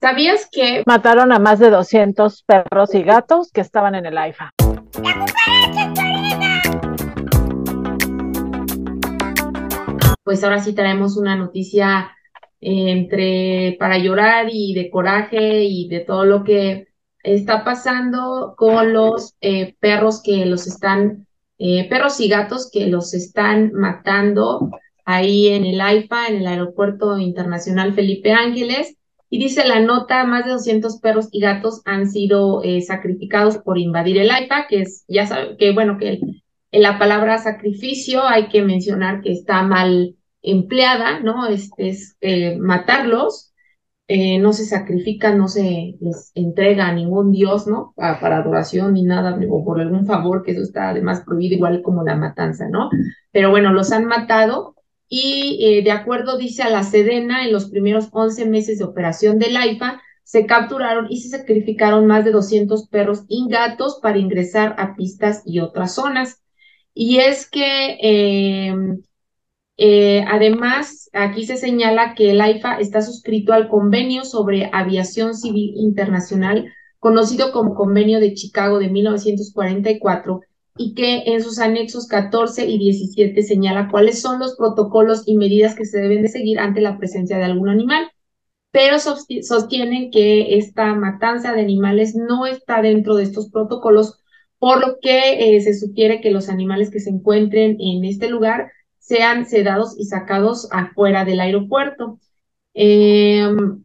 ¿Sabías que mataron a más de 200 perros y gatos que estaban en el AIFA? Pues ahora sí traemos una noticia eh, entre para llorar y de coraje y de todo lo que está pasando con los eh, perros que los están, eh, perros y gatos que los están matando ahí en el AIFA, en el Aeropuerto Internacional Felipe Ángeles. Y dice la nota, más de 200 perros y gatos han sido eh, sacrificados por invadir el AIFA, que es, ya sabe, que bueno, que en la palabra sacrificio hay que mencionar que está mal empleada, ¿no? Este es matarlos, eh, no se sacrifican, no se les entrega a ningún dios, ¿no? Para, adoración ni nada, o por algún favor, que eso está además prohibido, igual como la matanza, ¿no? Pero bueno, los han matado y eh, de acuerdo, dice a la Sedena, en los primeros 11 meses de operación del AIFA, se capturaron y se sacrificaron más de 200 perros y gatos para ingresar a pistas y otras zonas. Y es que eh, eh, además, aquí se señala que el AIFA está suscrito al Convenio sobre Aviación Civil Internacional, conocido como Convenio de Chicago de 1944, y que en sus anexos 14 y 17 señala cuáles son los protocolos y medidas que se deben de seguir ante la presencia de algún animal, pero sostienen que esta matanza de animales no está dentro de estos protocolos, por lo que eh, se sugiere que los animales que se encuentren en este lugar sean sedados y sacados afuera del aeropuerto. Em,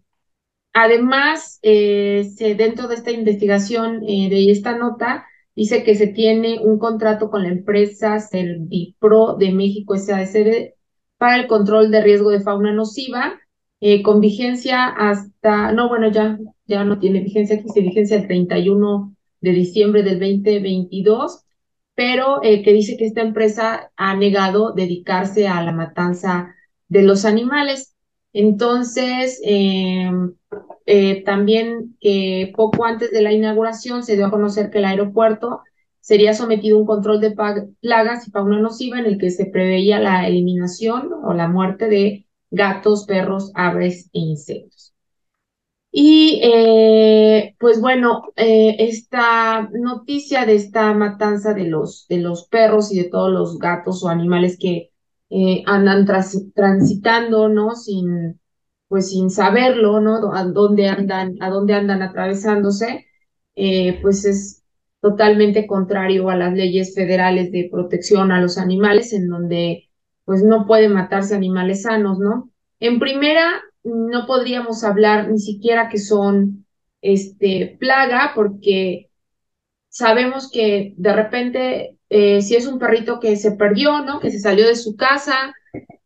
además, eh, dentro de esta investigación, eh, de esta nota, dice que se tiene un contrato con la empresa Servipro de México SADCB para el control de riesgo de fauna nociva, eh, con vigencia hasta, no, bueno, ya, ya no tiene vigencia, aquí se vigencia el 31 de diciembre del 2022 pero eh, que dice que esta empresa ha negado dedicarse a la matanza de los animales. Entonces, em, eh, también que poco antes de la inauguración se dio a conocer que el aeropuerto sería sometido a un control de plagas y fauna nociva en el que se preveía la eliminación o la muerte de gatos, perros, aves e insectos. Y eh, pues bueno, eh, esta noticia de esta matanza de los, de los perros y de todos los gatos o animales que eh, andan transitando, ¿no? Sin, pues sin saberlo, ¿no? A dónde andan, a dónde andan atravesándose, pues es totalmente contrario a las leyes federales de protección a los animales, en donde pues no pueden matarse animales sanos, ¿no? En primera, no podríamos hablar ni siquiera que son este, plaga, porque sabemos que de repente, eh, si es un perrito que se perdió, ¿no? Que se salió de su casa,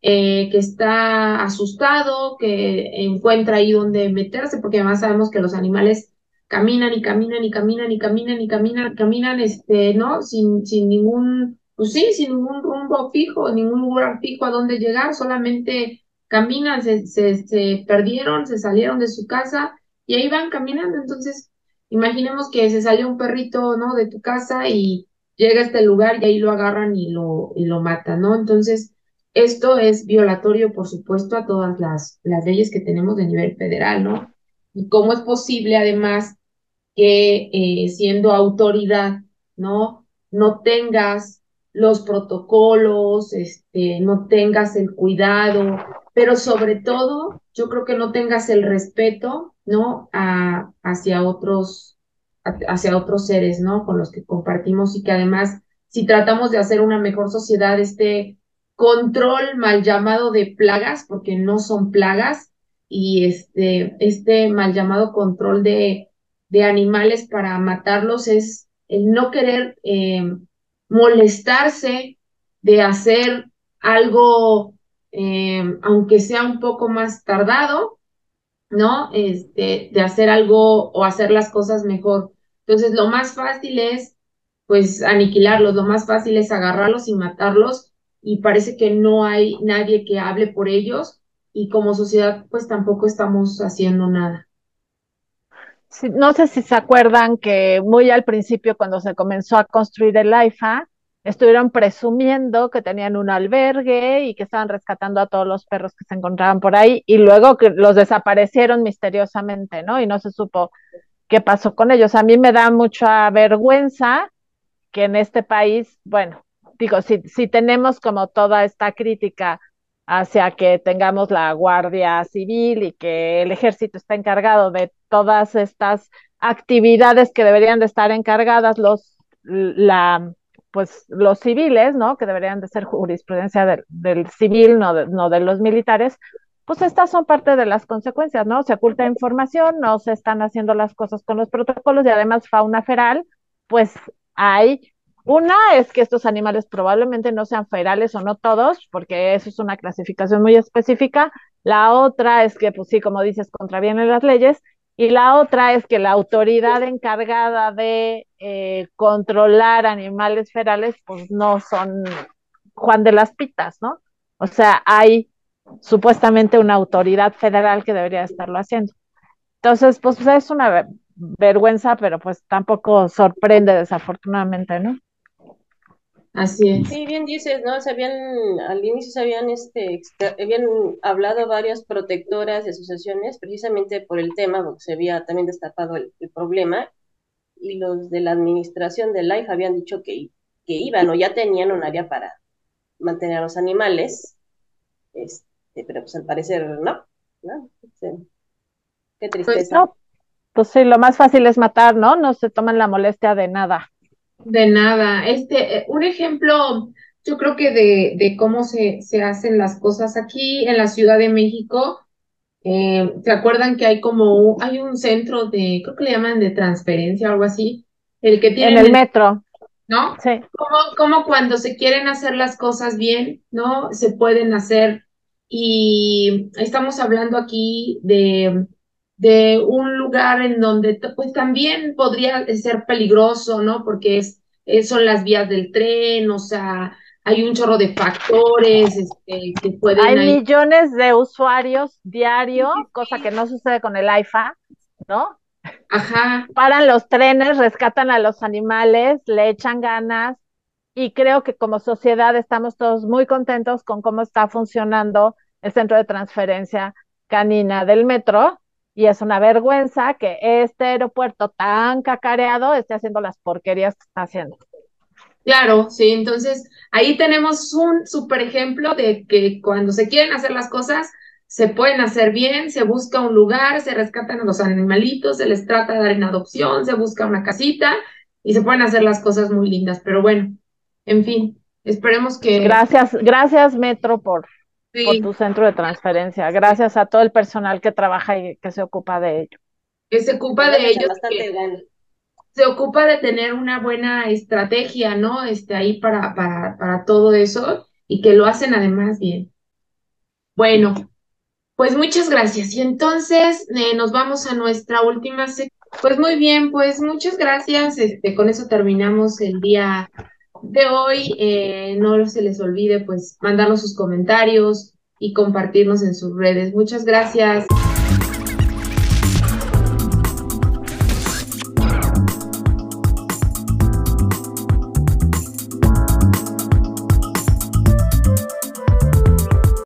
eh, que está asustado, que encuentra ahí donde meterse, porque además sabemos que los animales caminan y caminan y caminan y caminan y caminan, caminan, este, ¿no? Sin, sin ningún, pues sí, sin ningún rumbo fijo, ningún lugar fijo a dónde llegar, solamente caminan, se, se, perdieron, se salieron de su casa y ahí van caminando. Entonces, imaginemos que se salió un perrito, ¿no? De tu casa y llega a este lugar y ahí lo agarran y lo, y lo matan, ¿no? Entonces, esto es violatorio, por supuesto, a todas las, las leyes que tenemos de nivel federal, ¿no? Y cómo es posible, además, que eh, siendo autoridad, ¿no? No tengas los protocolos, este, no tengas el cuidado, pero sobre todo, yo creo que no tengas el respeto, ¿no? A, hacia otros, hacia otros seres, ¿no? Con los que compartimos y que además, si tratamos de hacer una mejor sociedad, este control mal llamado de plagas, porque no son plagas, y este, este mal llamado control de, de animales para matarlos es el no querer eh, molestarse de hacer algo eh, aunque sea un poco más tardado, ¿no? Este, de hacer algo o hacer las cosas mejor. Entonces, lo más fácil es, pues, aniquilarlos, lo más fácil es agarrarlos y matarlos, y parece que no hay nadie que hable por ellos, y como sociedad, pues tampoco estamos haciendo nada. no sé si se acuerdan que muy al principio, cuando se comenzó a construir el AIFA, estuvieron presumiendo que tenían un albergue y que estaban rescatando a todos los perros que se encontraban por ahí y luego que los desaparecieron misteriosamente, ¿no? Y no se supo qué pasó con ellos. A mí me da mucha vergüenza que en este país, bueno, digo, si, si tenemos como toda esta crítica hacia que tengamos la Guardia Civil y que el ejército está encargado de todas estas actividades que deberían de estar encargadas los la pues los civiles, ¿no? Que deberían de ser jurisprudencia del, del civil, no de, no de los militares, pues estas son parte de las consecuencias, ¿no? Se oculta información, no se están haciendo las cosas con los protocolos y además fauna feral, pues hay una es que estos animales probablemente no sean ferales o no todos, porque eso es una clasificación muy específica. La otra es que, pues sí, como dices, contravienen las leyes. Y la otra es que la autoridad encargada de eh, controlar animales ferales, pues no son Juan de las Pitas, ¿no? O sea, hay supuestamente una autoridad federal que debería estarlo haciendo. Entonces, pues es una vergüenza, pero pues tampoco sorprende desafortunadamente, ¿no? Así es. Sí, bien dices, ¿no? Se habían, al inicio se habían, este, habían hablado varias protectoras y asociaciones precisamente por el tema, porque se había también destapado el, problema, y los de la administración de LIFE habían dicho que, que iban o ya tenían un área para mantener a los animales, este, pero pues al parecer no, ¿no? qué pues tristeza. Pues, pues sí, lo más fácil es matar, ¿no? No se toman la molestia de nada. De nada. Este, eh, un ejemplo, yo creo que de, de cómo se, se hacen las cosas aquí en la Ciudad de México. Eh, ¿Se acuerdan que hay como hay un centro de, creo que le llaman de transferencia o algo así? El que tiene. En el metro. ¿No? Sí. Como, como cuando se quieren hacer las cosas bien, ¿no? Se pueden hacer. Y estamos hablando aquí de de un lugar en donde pues también podría ser peligroso, ¿no? Porque es, son las vías del tren, o sea, hay un chorro de factores este, que pueden... Hay millones de usuarios diario, cosa que no sucede con el IFA, ¿no? Ajá. Paran los trenes, rescatan a los animales, le echan ganas y creo que como sociedad estamos todos muy contentos con cómo está funcionando el centro de transferencia canina del metro y es una vergüenza que este aeropuerto tan cacareado esté haciendo las porquerías que está haciendo. Claro, sí, entonces ahí tenemos un super ejemplo de que cuando se quieren hacer las cosas, se pueden hacer bien, se busca un lugar, se rescatan a los animalitos, se les trata de dar en adopción, se busca una casita y se pueden hacer las cosas muy lindas. Pero bueno, en fin, esperemos que. Gracias, gracias Metro por por tu centro de transferencia. Gracias a todo el personal que trabaja y que se ocupa de ello. Que se ocupa de ellos. se ocupa de tener una buena estrategia, ¿no? Este, ahí para, para, para todo eso y que lo hacen además bien. Bueno, pues muchas gracias. Y entonces eh, nos vamos a nuestra última sección. Pues muy bien, pues muchas gracias. Este, con eso terminamos el día de hoy. Eh, no se les olvide pues mandarnos sus comentarios y compartirnos en sus redes. Muchas gracias.